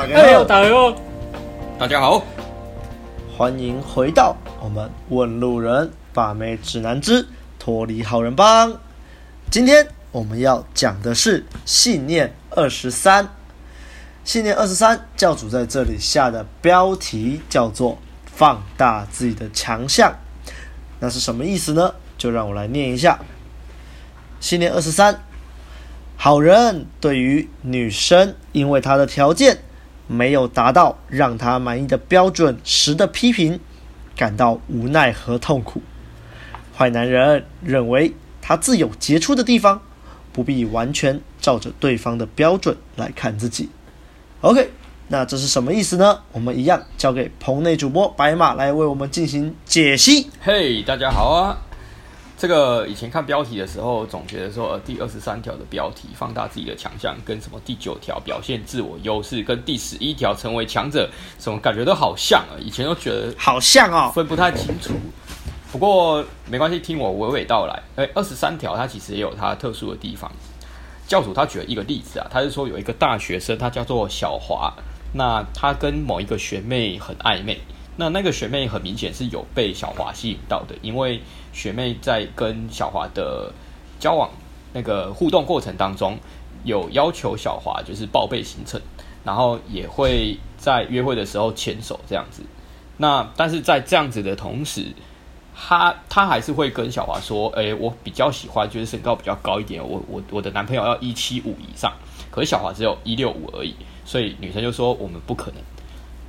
大家好，大家好，大家好，欢迎回到我们问路人把妹指南之脱离好人帮。今天我们要讲的是信念二十三。信念二十三，教主在这里下的标题叫做“放大自己的强项”，那是什么意思呢？就让我来念一下。信念二十三。好人对于女生因为她的条件没有达到让他满意的标准时的批评，感到无奈和痛苦。坏男人认为他自有杰出的地方，不必完全照着对方的标准来看自己。OK，那这是什么意思呢？我们一样交给棚内主播白马来为我们进行解析。嘿，大家好啊。这个以前看标题的时候，总觉得说，呃，第二十三条的标题放大自己的强项，跟什么第九条表现自我优势，跟第十一条成为强者，什么感觉都好像啊。以前都觉得好像哦，分不太清楚。不过没关系，听我娓娓道来。哎，二十三条它其实也有它特殊的地方。教主他举了一个例子啊，他是说有一个大学生，他叫做小华，那他跟某一个学妹很暧昧。那那个学妹很明显是有被小华吸引到的，因为学妹在跟小华的交往那个互动过程当中，有要求小华就是报备行程，然后也会在约会的时候牵手这样子。那但是在这样子的同时，他他还是会跟小华说：“诶，我比较喜欢就是身高比较高一点，我我我的男朋友要一七五以上，可是小华只有一六五而已，所以女生就说我们不可能。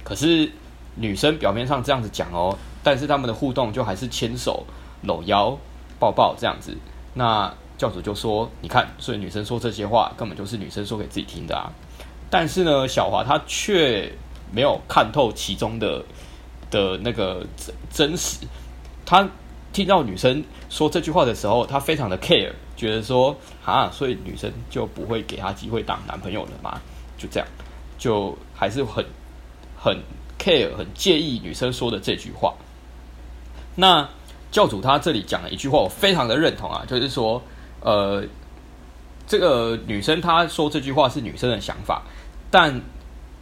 可是。女生表面上这样子讲哦，但是他们的互动就还是牵手、搂腰、抱抱这样子。那教主就说：“你看，所以女生说这些话根本就是女生说给自己听的啊。”但是呢，小华他却没有看透其中的的那个真真实。他听到女生说这句话的时候，他非常的 care，觉得说：“啊，所以女生就不会给他机会当男朋友了吗？”就这样，就还是很很。care 很介意女生说的这句话，那教主他这里讲了一句话，我非常的认同啊，就是说，呃，这个女生她说这句话是女生的想法，但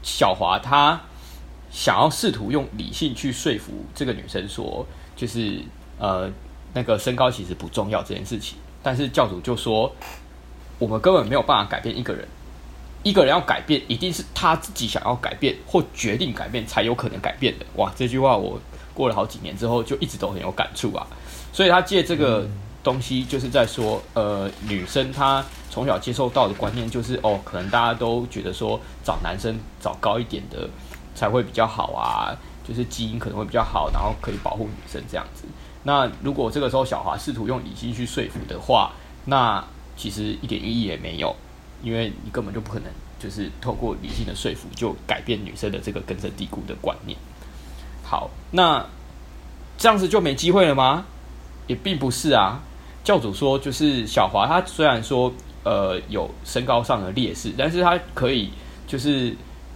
小华他想要试图用理性去说服这个女生说，就是呃那个身高其实不重要这件事情，但是教主就说，我们根本没有办法改变一个人。一个人要改变，一定是他自己想要改变或决定改变才有可能改变的。哇，这句话我过了好几年之后，就一直都很有感触啊。所以他借这个东西，就是在说，呃，女生她从小接受到的观念就是，哦，可能大家都觉得说，找男生找高一点的才会比较好啊，就是基因可能会比较好，然后可以保护女生这样子。那如果这个时候小华试图用理性去说服的话，那其实一点意义也没有。因为你根本就不可能，就是透过理性的说服就改变女生的这个根深蒂固的观念。好，那这样子就没机会了吗？也并不是啊。教主说，就是小华他虽然说呃有身高上的劣势，但是他可以就是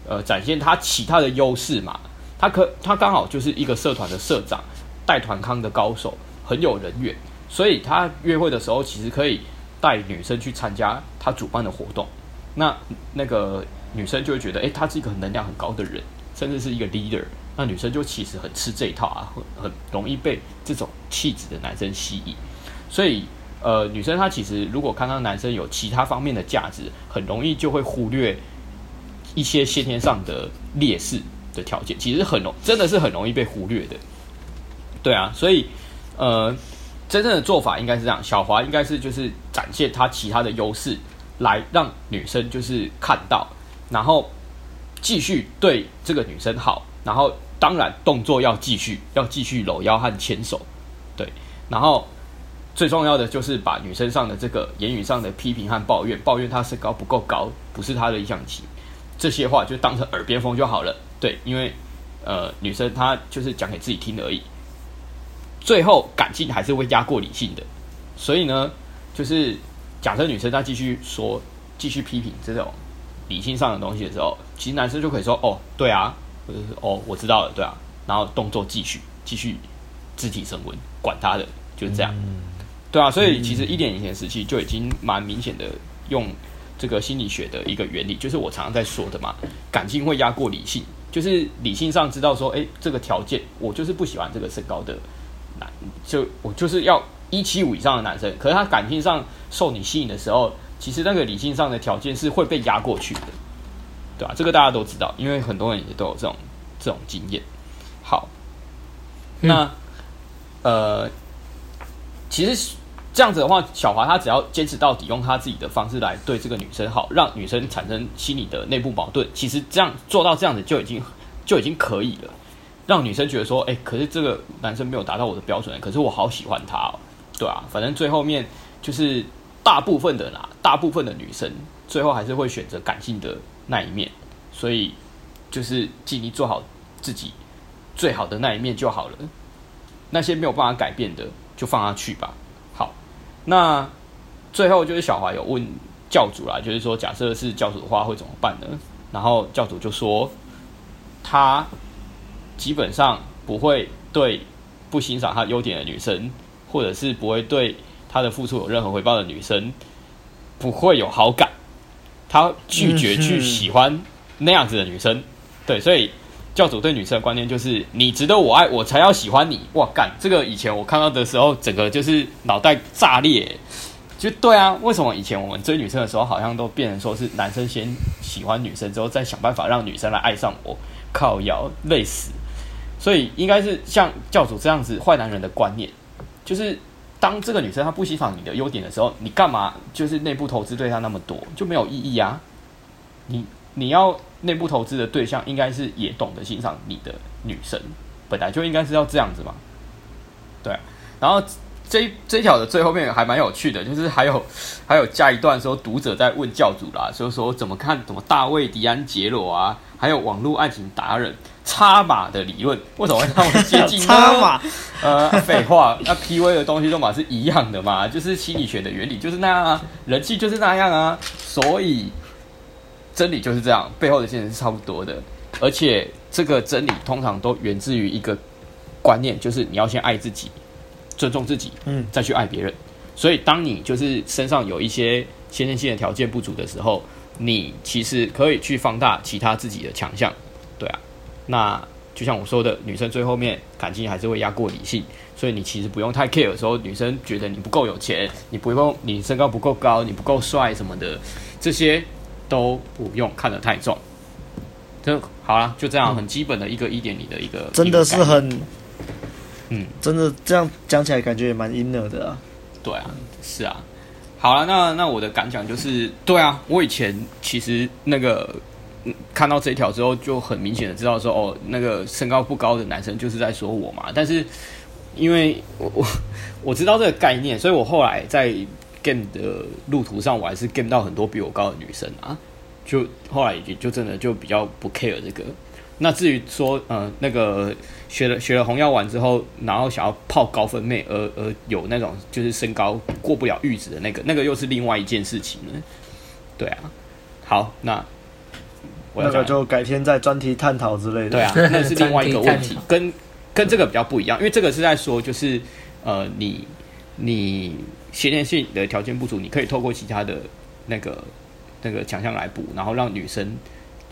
呃展现他其他的优势嘛。他可他刚好就是一个社团的社长，带团康的高手，很有人缘，所以他约会的时候其实可以。带女生去参加他主办的活动，那那个女生就会觉得，诶，他是一个能量很高的人，甚至是一个 leader。那女生就其实很吃这一套啊，很很容易被这种气质的男生吸引。所以，呃，女生她其实如果看到男生有其他方面的价值，很容易就会忽略一些先天上的劣势的条件，其实很容真的是很容易被忽略的。对啊，所以，呃。真正的做法应该是这样，小华应该是就是展现他其他的优势，来让女生就是看到，然后继续对这个女生好，然后当然动作要继续，要继续搂腰和牵手，对，然后最重要的就是把女生上的这个言语上的批评和抱怨，抱怨她身高不够高，不是她的理想型，这些话就当成耳边风就好了，对，因为呃女生她就是讲给自己听而已。最后感性还是会压过理性的，所以呢，就是假设女生她继续说、继续批评这种理性上的东西的时候，其实男生就可以说：“哦，对啊，或者是哦，我知道了，对啊。”然后动作继续，继续肢体升温，管他的，就是这样，对啊。所以其实一点以前时期就已经蛮明显的用这个心理学的一个原理，就是我常常在说的嘛，感性会压过理性，就是理性上知道说，哎，这个条件我就是不喜欢这个身高的男，就我就是要一七五以上的男生，可是他感性上受你吸引的时候，其实那个理性上的条件是会被压过去的，对吧？这个大家都知道，因为很多人也都有这种这种经验。好，那、嗯、呃，其实。这样子的话，小华他只要坚持到底，用他自己的方式来对这个女生好，让女生产生心理的内部矛盾。其实这样做到这样子就已经就已经可以了，让女生觉得说，哎，可是这个男生没有达到我的标准，可是我好喜欢他哦，对啊，反正最后面就是大部分的啦，大部分的女生最后还是会选择感性的那一面，所以就是尽力做好自己最好的那一面就好了，那些没有办法改变的就放他去吧。好那最后就是小华有问教主啦，就是说假设是教主的话会怎么办呢？然后教主就说，他基本上不会对不欣赏他优点的女生，或者是不会对他的付出有任何回报的女生，不会有好感。他拒绝去喜欢那样子的女生。对，所以。教主对女生的观念就是：你值得我爱，我才要喜欢你。哇，干这个以前我看到的时候，整个就是脑袋炸裂。就对啊，为什么以前我们追女生的时候，好像都变成说是男生先喜欢女生，之后再想办法让女生来爱上我？靠腰，累死。所以应该是像教主这样子坏男人的观念，就是当这个女生她不欣赏你的优点的时候，你干嘛就是内部投资对她那么多，就没有意义啊？你你要。内部投资的对象应该是也懂得欣赏你的女生，本来就应该是要这样子嘛。对，然后这这条的最后面还蛮有趣的，就是还有 还有加一段说读者在问教主啦，所以说怎么看怎么大卫迪安杰罗啊，还有网络爱情达人插马的理论，为什么会那么接近呢？插马？呃，废话，那 PUA 的东西都嘛是一样的嘛，就是心理学的原理就是那样啊，人气就是那样啊，所以。真理就是这样，背后的现实是差不多的，而且这个真理通常都源自于一个观念，就是你要先爱自己，尊重自己，嗯，再去爱别人。所以，当你就是身上有一些先天性的条件不足的时候，你其实可以去放大其他自己的强项，对啊。那就像我说的，女生最后面感情还是会压过理性，所以你其实不用太 care 的时候，女生觉得你不够有钱，你不用，你身高不够高，你不够帅什么的这些。都不用看得太重，就好了，就这样，很基本的一个一点零的一个，真的是很，嗯，真的这样讲起来感觉也蛮 inner 的啊。对啊，是啊，好了，那那我的感想就是，对啊，我以前其实那个看到这一条之后，就很明显的知道说，哦，那个身高不高的男生就是在说我嘛。但是因为我我我知道这个概念，所以我后来在。game 的路途上，我还是 game 到很多比我高的女生啊，就后来也就真的就比较不 care 这个。那至于说，呃，那个学了 学了红药丸之后，然后想要泡高分妹，而而有那种就是身高过不了阈值的那个，那个又是另外一件事情了。对啊，好，那我要那就改天再专题探讨之类的。对啊，那是 另外一个问题，跟跟这个比较不一样，因为这个是在说，就是呃，你你。先天性的条件不足，你可以透过其他的那个那个强项来补，然后让女生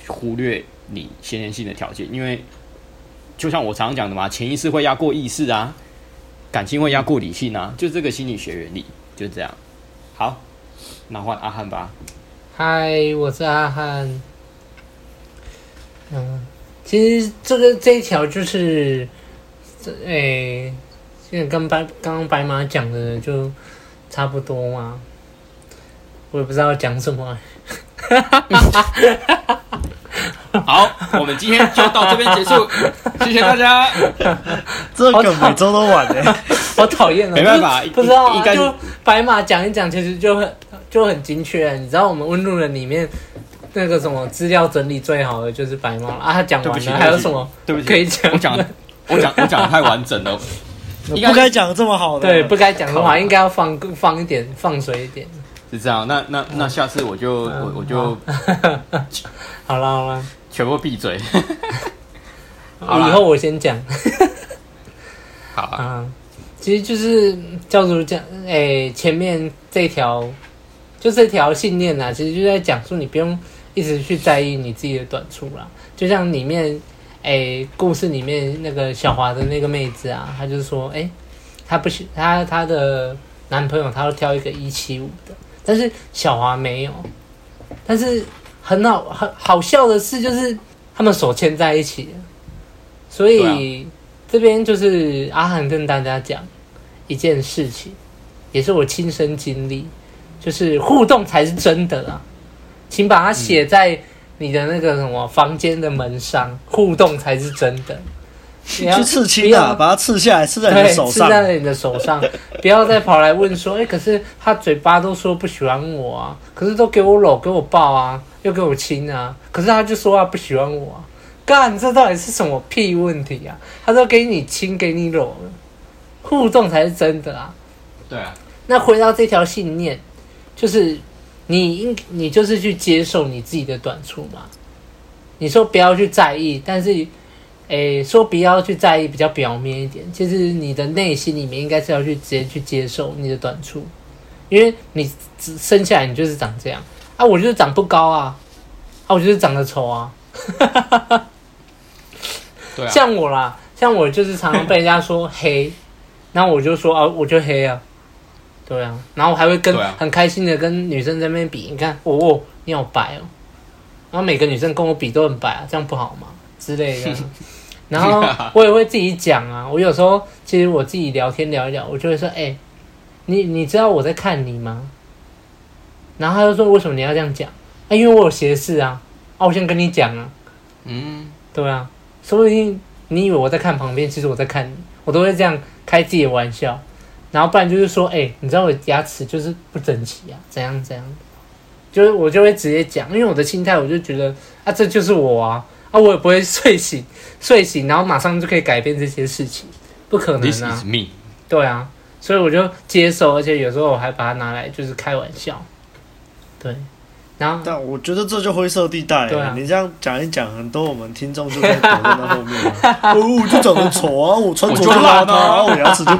忽略你先天性的条件，因为就像我常常讲的嘛，潜意识会压过意识啊，感情会压过理性啊，就这个心理学原理就是这样。好，那换阿汉吧。嗨，我是阿汉。嗯，其实这个这一条就是，这诶，现在跟白刚刚白马讲的就。差不多嘛，我也不知道讲什么。好，我们今天就到这边结束，谢谢大家。这个每周都晚的，好讨厌啊！没办法，不知道啊，就白马讲一讲，其实就很就很精确。你知道我们温路人里面那个什么资料整理最好的就是白猫啊，他讲完了还有什么？对不起，可以讲。我讲，我讲，我讲的太完整了。不该讲这么好的，对，不该讲的话，应该要放放一点，放水一点。是这样，那那那下次我就我我就好了 好了，全部闭嘴。以后我先讲。好啊，其实就是教主讲，哎，前面这条就这条信念啊，其实就在讲说你不用一直去在意你自己的短处啦。就像里面，哎、欸，故事里面那个小华的那个妹子啊，她就说，哎、欸，她不喜她她的男朋友，她要挑一个一七五的，但是小华没有。但是很好很好笑的事，就是他们手牵在一起，所以、啊、这边就是阿涵跟大家讲一件事情，也是我亲身经历。就是互动才是真的啊，请把它写在你的那个什么房间的门上，嗯、互动才是真的。你要去刺青啊，把它刺下来，刺在你的手上，刺在你的手上，不要再跑来问说，哎、欸，可是他嘴巴都说不喜欢我啊，可是都给我搂，给我抱啊，又给我亲啊，可是他就说他不喜欢我啊，干，这到底是什么屁问题啊？他都给你亲，给你搂了，互动才是真的啊。对啊，那回到这条信念。就是你应你就是去接受你自己的短处嘛。你说不要去在意，但是，诶、欸，说不要去在意比较表面一点。其实你的内心里面应该是要去直接去接受你的短处，因为你只生下来你就是长这样啊，我就是长不高啊，啊，我就是长得丑啊，对啊，像我啦，像我就是常常被人家说黑，然后我就说啊，我就黑啊。对啊，然后我还会跟很开心的跟女生在那边比，你看，哦，哦，你好白哦，然后每个女生跟我比都很白啊，这样不好吗？之类的。然后我也会自己讲啊，我有时候其实我自己聊天聊一聊，我就会说，哎，你你知道我在看你吗？然后他就说，为什么你要这样讲？啊，因为我有斜视啊，啊，我先跟你讲啊，嗯，对啊，说不定你以为我在看旁边，其实我在看你，我都会这样开自己的玩笑。然后不然就是说，哎、欸，你知道我牙齿就是不整齐啊，怎样怎样，就是我就会直接讲，因为我的心态我就觉得啊，这就是我啊，啊，我也不会睡醒睡醒，然后马上就可以改变这些事情，不可能啊。This is me。对啊，所以我就接受，而且有时候我还把它拿来就是开玩笑。对，然后但我觉得这就灰色地带。对啊，你这样讲一讲，很多我们听众就在讨论到后面。哦，我就长得丑啊，我穿着就烂啊，我牙齿就。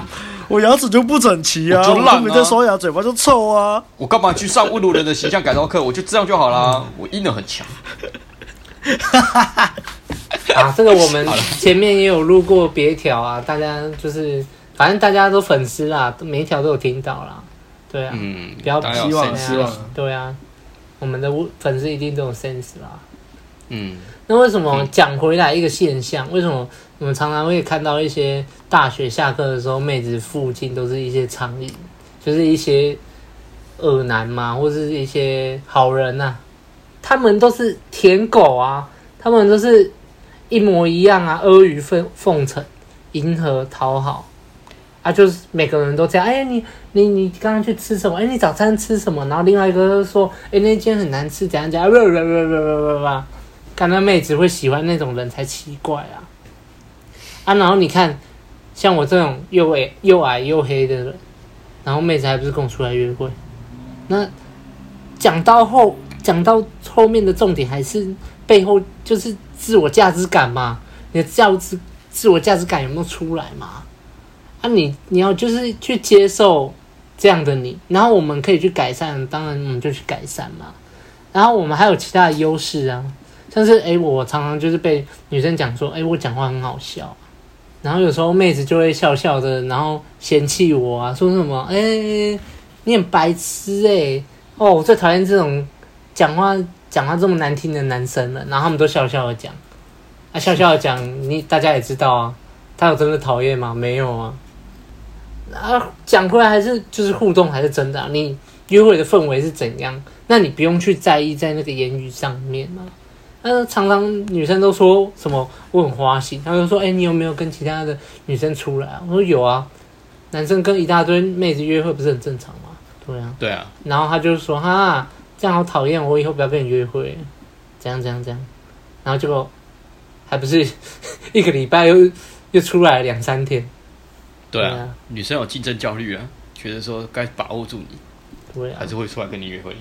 我牙齿就不整齐啊，我就烂啊，我没在刷牙，嘴巴就臭啊。我干嘛去上侮辱人的形象改造课？我就这样就好啦。我音能很强。啊，这个我们前面也有录过别条啊，大家就是反正大家都粉丝啦，每一条都有听到啦。对啊，嗯，不要希望啊，对啊，我们的粉丝一定都有 sense 啦。嗯，那为什么讲回来一个现象？为什么？我们常常会看到一些大学下课的时候，妹子附近都是一些苍蝇，就是一些恶男嘛，或者是一些好人呐、啊。他们都是舔狗啊，他们都是一模一样啊，阿谀奉奉承，迎合讨好啊，就是每个人都这样。哎，你你你刚刚去吃什么？哎，你早餐吃什么？然后另外一个就说，哎，那间很难吃，怎样怎样，看那妹子会喜欢那种人才奇怪啊。啊，然后你看，像我这种又矮又矮又黑的人，然后妹子还不是跟我出来约会？那讲到后，讲到后面的重点还是背后就是自我价值感嘛？你的价值自我价值感有没有出来嘛？啊你，你你要就是去接受这样的你，然后我们可以去改善，当然我们就去改善嘛。然后我们还有其他的优势啊，但是诶，我常常就是被女生讲说，诶，我讲话很好笑。然后有时候妹子就会笑笑的，然后嫌弃我啊，说什么？哎、你很白痴哎、哦，我最讨厌这种讲话讲话这么难听的男生了。然后他们都笑笑的讲，啊，笑笑的讲，你大家也知道啊，他有真的讨厌吗？没有啊。啊，讲回来还是就是互动还是真的啊。你约会的氛围是怎样？那你不用去在意在那个言语上面嘛。呃，常常女生都说什么我很花心，他就说：“哎、欸，你有没有跟其他的女生出来啊？”我说：“有啊，男生跟一大堆妹子约会不是很正常吗？”对啊，对啊。然后他就说：“哈，这样好讨厌，我以后不要跟你约会。”怎样怎样怎样，然后结果还不是 一个礼拜又又出来两三天。对啊，女生有竞争焦虑啊，觉得说该把握住你，对啊，还是会出来跟你约会。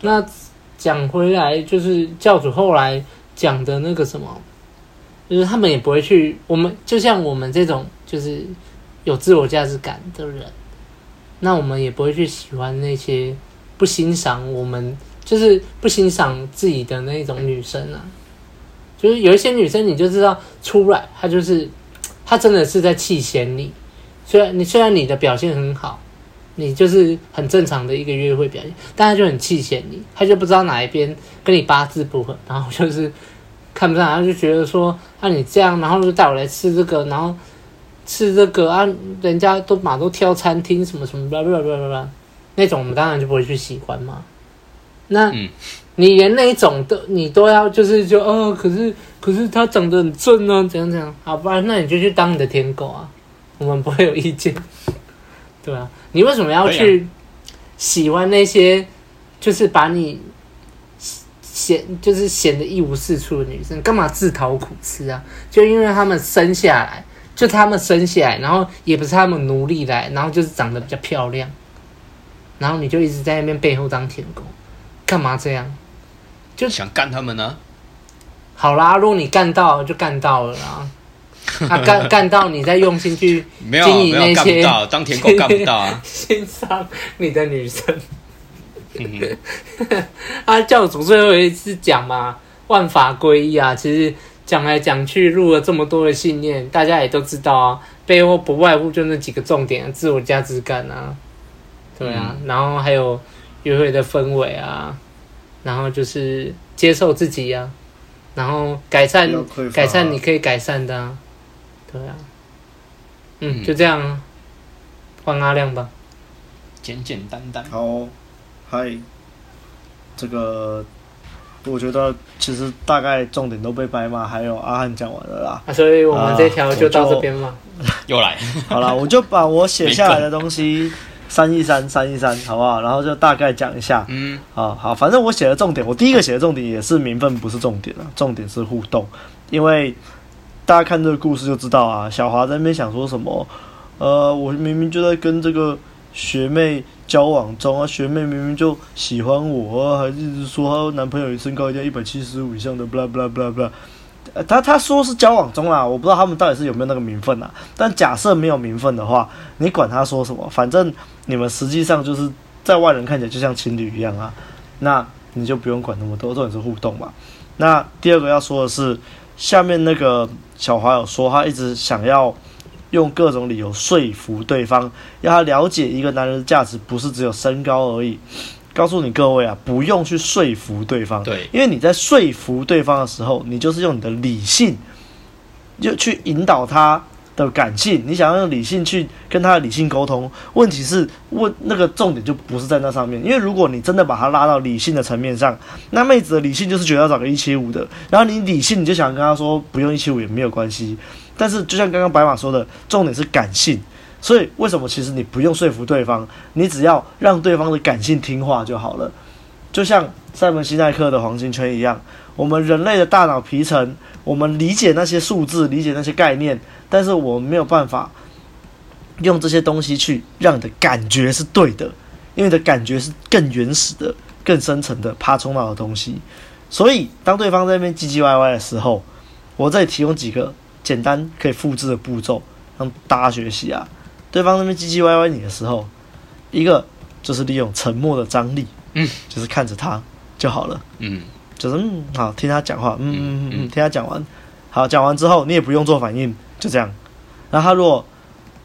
那。讲回来，就是教主后来讲的那个什么，就是他们也不会去。我们就像我们这种，就是有自我价值感的人，那我们也不会去喜欢那些不欣赏我们，就是不欣赏自己的那种女生啊。就是有一些女生，你就知道出来，她就是她真的是在气嫌你。虽然你虽然你的表现很好，你就是很正常的一个约会表现，但他就很气嫌你，他就不知道哪一边跟你八字不合，然后就是看不上，他就觉得说，啊你这样，然后就带我来吃这个，然后吃这个啊，人家都马都挑餐厅什么什么那种我们当然就不会去喜欢嘛。那。嗯你连那一种都你都要就是就哦，可是可是他长得很正啊，怎样怎样？好，不然那你就去当你的舔狗啊，我们不会有意见，对啊，你为什么要去喜欢那些就是把你显就是显得一无是处的女生？干嘛自讨苦吃啊？就因为他们生下来就他们生下来，然后也不是他们奴隶来，然后就是长得比较漂亮，然后你就一直在那边背后当舔狗，干嘛这样？就想干他们呢？好啦，如果你干到就干到了啦。啊，干干到你在用心去经营那些，没有，干不到，当舔狗干不到啊！欣赏你的女生。啊，教主最后一次讲嘛，万法归一啊。其实讲来讲去，录了这么多的信念，大家也都知道啊。背后不外乎就那几个重点：自我价值感啊，对啊，嗯、然后还有约会的氛围啊。然后就是接受自己呀、啊，然后改善改善你可以改善的、啊，对啊，嗯，就这样，换阿亮吧，简简单单。好，嗨，这个我觉得其实大概重点都被白马还有阿汉讲完了啦，啊、所以我们这条就到这边嘛，又来，好了，我就把我写下来的东西。三一三三一三，好不好？然后就大概讲一下。嗯，好好，反正我写的重点，我第一个写的重点也是名分，不是重点啊，重点是互动。因为大家看这个故事就知道啊，小华在那边想说什么？呃，我明明就在跟这个学妹交往中啊，学妹明明就喜欢我，还一直说男朋友身高一定要一百七十五以上的，blah blah blah blah。他他说是交往中啦，我不知道他们到底是有没有那个名分啊。但假设没有名分的话，你管他说什么，反正你们实际上就是在外人看起来就像情侣一样啊。那你就不用管那么多，重点是互动嘛。那第二个要说的是，下面那个小华有说，他一直想要用各种理由说服对方，要他了解一个男人的价值不是只有身高而已。告诉你各位啊，不用去说服对方，对，因为你在说服对方的时候，你就是用你的理性，就去引导他的感性。你想要用理性去跟他的理性沟通，问题是问那个重点就不是在那上面。因为如果你真的把他拉到理性的层面上，那妹子的理性就是觉得要找个一七五的，然后你理性你就想跟他说不用一七五也没有关系。但是就像刚刚白马说的，重点是感性。所以，为什么其实你不用说服对方，你只要让对方的感性听话就好了。就像赛门西奈克的黄金圈一样，我们人类的大脑皮层，我们理解那些数字，理解那些概念，但是我们没有办法用这些东西去让你的感觉是对的，因为你的感觉是更原始的、更深层的、爬虫脑的东西。所以，当对方在那边唧唧歪歪的时候，我这里提供几个简单可以复制的步骤，让大家学习啊。对方那边唧唧歪歪你的时候，一个就是利用沉默的张力，嗯，就是看着他就好了，嗯，就是嗯，好听他讲话，嗯嗯嗯嗯，听他讲完，好讲完之后你也不用做反应，就这样。然后他如果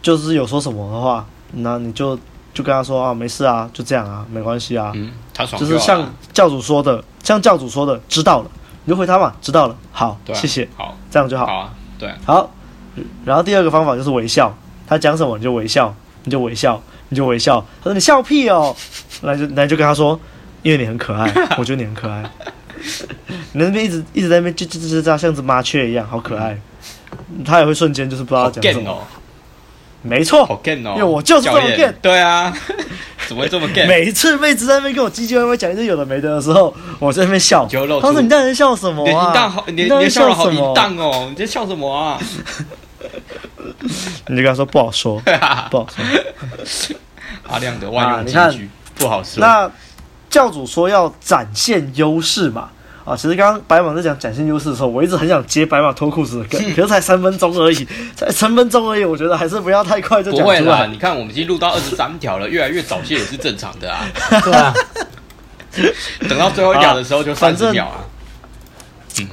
就是有说什么的话，那你就就跟他说啊，没事啊，就这样啊，没关系啊，嗯，他爽就，就是像教主说的，像教主说的，知道了，你就回他嘛，知道了，好，对啊，谢谢，好，这样就好，好啊，对，好，然后第二个方法就是微笑。他讲什么你就微笑，你就微笑，你就微笑。他说你笑屁哦，那就那就跟他说，因为你很可爱，我觉得你很可爱。你那边一直一直在那边吱吱吱吱，像只麻雀一样，好可爱。他也会瞬间就是不知道讲什么。没错，好 gay 哦，因为我就是这么 gay。对啊，怎么会这么 gay？每一次妹子在那边跟我唧唧歪歪讲一些有的没的的时候，我在那边笑。他说你在那笑什么啊？你好，你你笑得好淫荡哦，你在笑什么啊？你就跟他说不好说，不好说。阿亮的万用金句不好说。那教主说要展现优势嘛？啊，其实刚刚白马在讲展现优势的时候，我一直很想接白马脱裤子的梗，可是才三分钟而已，才三分钟而已，我觉得还是不要太快就讲出来。不会啦，你看我们已经录到二十三条了，越来越早泄也是正常的啊。对啊，等到最后一条的时候就三十秒啊。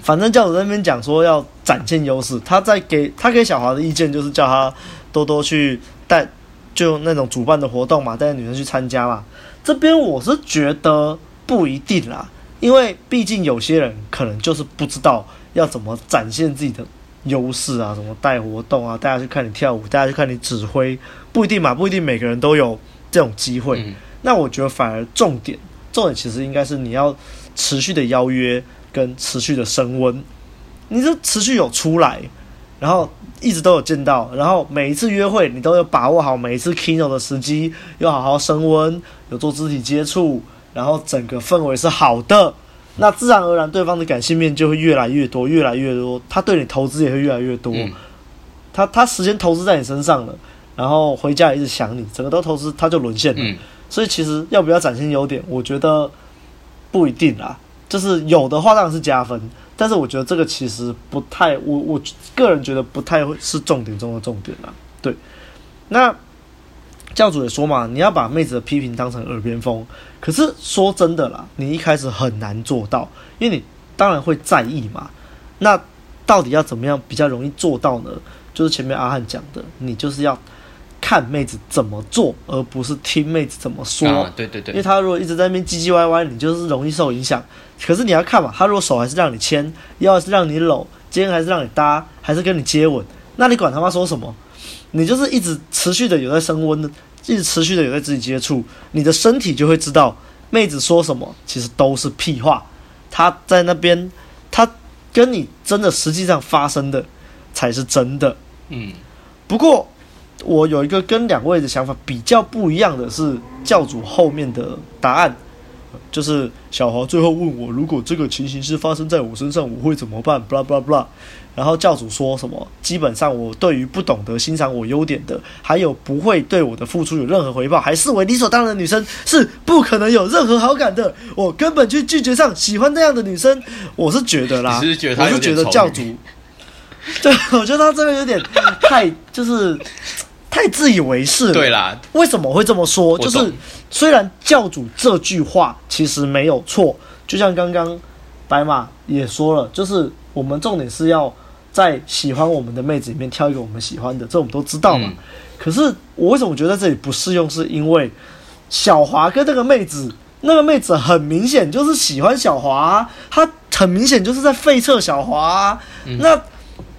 反正教主在那边讲说要展现优势，他在给他给小华的意见就是叫他多多去带，就那种主办的活动嘛，带女生去参加嘛。这边我是觉得不一定啦，因为毕竟有些人可能就是不知道要怎么展现自己的优势啊，什么带活动啊，大家去看你跳舞，大家去看你指挥，不一定嘛，不一定每个人都有这种机会。嗯、那我觉得反而重点，重点其实应该是你要持续的邀约跟持续的升温，你这持续有出来，然后一直都有见到，然后每一次约会你都有把握好每一次 keynote 的时机，又好好升温，有做肢体接触，然后整个氛围是好的。那自然而然，对方的感性面就会越来越多，越来越多，他对你投资也会越来越多。嗯、他他时间投资在你身上了，然后回家也一直想你，整个都投资，他就沦陷了。嗯、所以其实要不要展现优点，我觉得不一定啦。就是有的话当然是加分，但是我觉得这个其实不太，我我个人觉得不太会是重点中的重点啦。对，那。教主也说嘛，你要把妹子的批评当成耳边风。可是说真的啦，你一开始很难做到，因为你当然会在意嘛。那到底要怎么样比较容易做到呢？就是前面阿汉讲的，你就是要看妹子怎么做，而不是听妹子怎么说。啊，对对对。因为他如果一直在那边唧唧歪歪，你就是容易受影响。可是你要看嘛，他如果手还是让你牵，腰还是让你搂，肩还是让你搭，还是跟你接吻，那你管他妈说什么？你就是一直持续的有在升温的，一直持续的有在自己接触，你的身体就会知道妹子说什么其实都是屁话。她在那边，她跟你真的实际上发生的才是真的。嗯。不过我有一个跟两位的想法比较不一样的是教主后面的答案，就是小华最后问我，如果这个情形是发生在我身上，我会怎么办？blah blah blah。然后教主说什么？基本上我对于不懂得欣赏我优点的，还有不会对我的付出有任何回报，还视为理所当然的女生，是不可能有任何好感的。我根本就拒绝上喜欢这样的女生。我是觉得啦，是觉得我是觉得教主，对，我觉得他这个有点太就是太自以为是了。对啦，为什么会这么说？就是虽然教主这句话其实没有错，就像刚刚白马也说了，就是我们重点是要。在喜欢我们的妹子里面挑一个我们喜欢的，这我们都知道嘛。嗯、可是我为什么觉得这里不适用？是因为小华跟那个妹子，那个妹子很明显就是喜欢小华，她很明显就是在废撤小华。嗯、那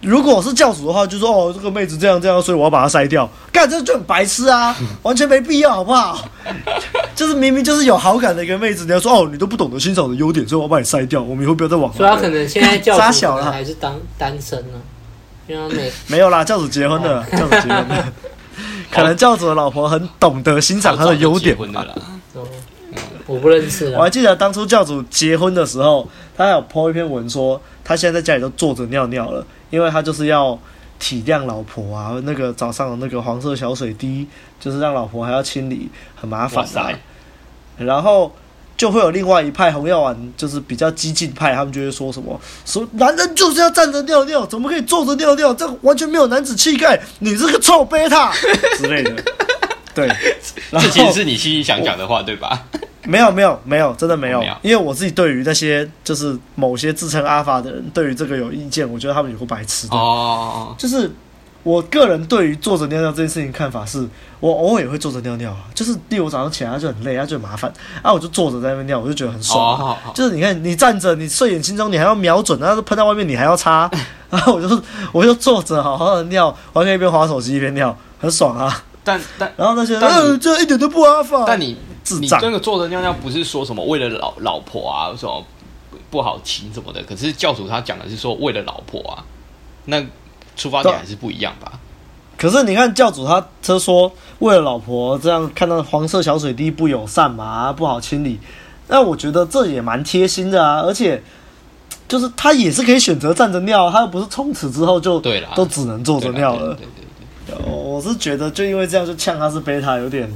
如果是教主的话，就说哦，这个妹子这样这样，所以我要把她筛掉。干，这就很白痴啊，完全没必要，好不好？就是明明就是有好感的一个妹子，你要说哦，你都不懂得欣赏我的优点，所以我要把你筛掉。我们以后不要再往。所以他可能现在教主还是当单身呢？因为没没有啦，教主结婚了，教主结婚了。可能教主的老婆很懂得欣赏他的优点吧。我不认识。我还记得当初教主结婚的时候，他还有 po 一篇文说，他现在在家里都坐着尿尿了，因为他就是要。体谅老婆啊，那个早上的那个黄色小水滴，就是让老婆还要清理，很麻烦。然后就会有另外一派红药丸，就是比较激进派，他们就会说什么：说男人就是要站着尿尿，怎么可以坐着尿尿？这完全没有男子气概，你这个臭贝塔之类的。对，这其实是你心里想讲的话，对吧？没有没有没有，真的没有，没有，因为我自己对于那些就是某些自称阿法的人，对于这个有意见，我觉得他们有个白痴的。哦，就是我个人对于坐着尿尿这件事情看法是，我偶尔也会坐着尿尿啊，就是例如早上起来就很累，他就很麻烦啊，我就坐着在那边尿，我就觉得很爽。哦，就是你看你站着，你睡眼惺忪，你还要瞄准，然后喷到外面你还要擦，然后我就我就坐着好好的尿，我还可以一边滑手机一边尿，很爽啊。但但然后那些呃，这一点都不阿法。但你。你这个坐着尿尿不是说什么为了老老婆啊，什么不好亲什么的，可是教主他讲的是说为了老婆啊，那出发点还是不一样吧？可是你看教主他他说为了老婆这样看到黄色小水滴不友善嘛，不好清理，那我觉得这也蛮贴心的啊，而且就是他也是可以选择站着尿，他又不是从此之后就对了，都只能坐着尿了。对对对，我是觉得就因为这样就呛他是贝塔有点。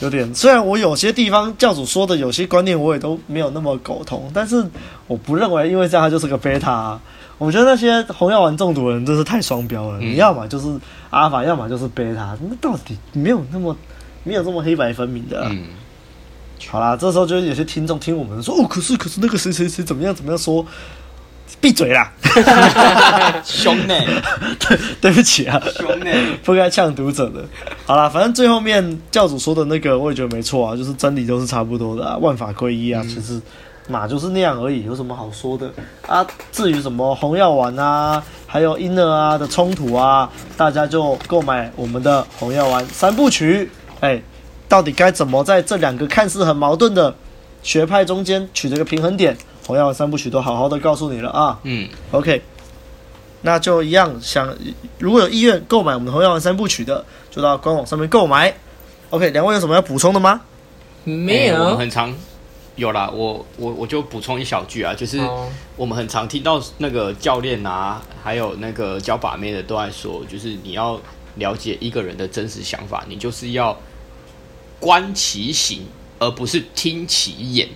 有点，虽然我有些地方教主说的有些观念我也都没有那么苟同，但是我不认为因为这样他就是个贝塔啊。我觉得那些红药丸中毒的人真是太双标了，你要么就是阿尔法，要么就是贝塔，那到底没有那么没有这么黑白分明的啊。好啦，这时候就有些听众听我们说，哦，可是可是那个谁谁谁怎么样怎么样说，闭嘴啦，兄弟，对对不起啊，兄弟，不该呛读者的。好啦，反正最后面教主说的那个，我也觉得没错啊，就是真理都是差不多的啊，万法归一啊，嗯、其实马就是那样而已，有什么好说的啊？至于什么红药丸啊，还有婴儿啊的冲突啊，大家就购买我们的红药丸三部曲，哎、欸。到底该怎么在这两个看似很矛盾的学派中间取得一个平衡点？红药丸三部曲都好好的告诉你了啊。嗯，OK，那就一样，想如果有意愿购买我们同样的三部曲的，就到官网上面购买。OK，两位有什么要补充的吗？没有，欸、我们很常有啦。我我我就补充一小句啊，就是我们很常听到那个教练啊，还有那个教把妹的都在说，就是你要了解一个人的真实想法，你就是要。观其行，而不是听其言。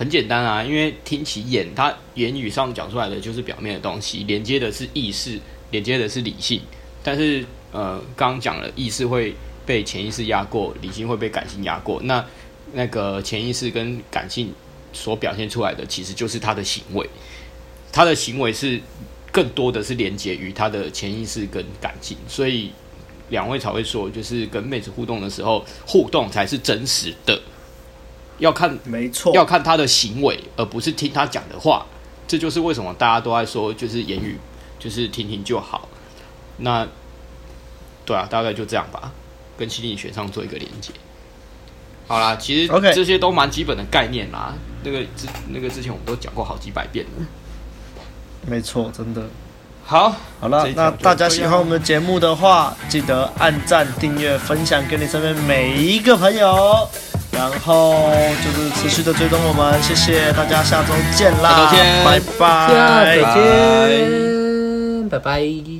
很简单啊，因为听其言，他言语上讲出来的就是表面的东西，连接的是意识，连接的是理性。但是，呃，刚刚讲了，意识会被潜意识压过，理性会被感性压过。那那个潜意识跟感性所表现出来的，其实就是他的行为。他的行为是更多的是连接于他的潜意识跟感性，所以。两位才会说，就是跟妹子互动的时候，互动才是真实的，要看，没错，要看他的行为，而不是听他讲的话。这就是为什么大家都在说，就是言语，就是听听就好。那，对啊，大概就这样吧，跟心理学上做一个连接。好啦，其实这些都蛮基本的概念啦。那个之那个之前我们都讲过好几百遍了。没错，真的。好，好了，那大家喜欢我们的节目的话，记得按赞、订阅、分享给你身边每一个朋友，然后就是持续的追踪我们，谢谢大家，下周见啦，下周见，拜拜，下周见，拜拜。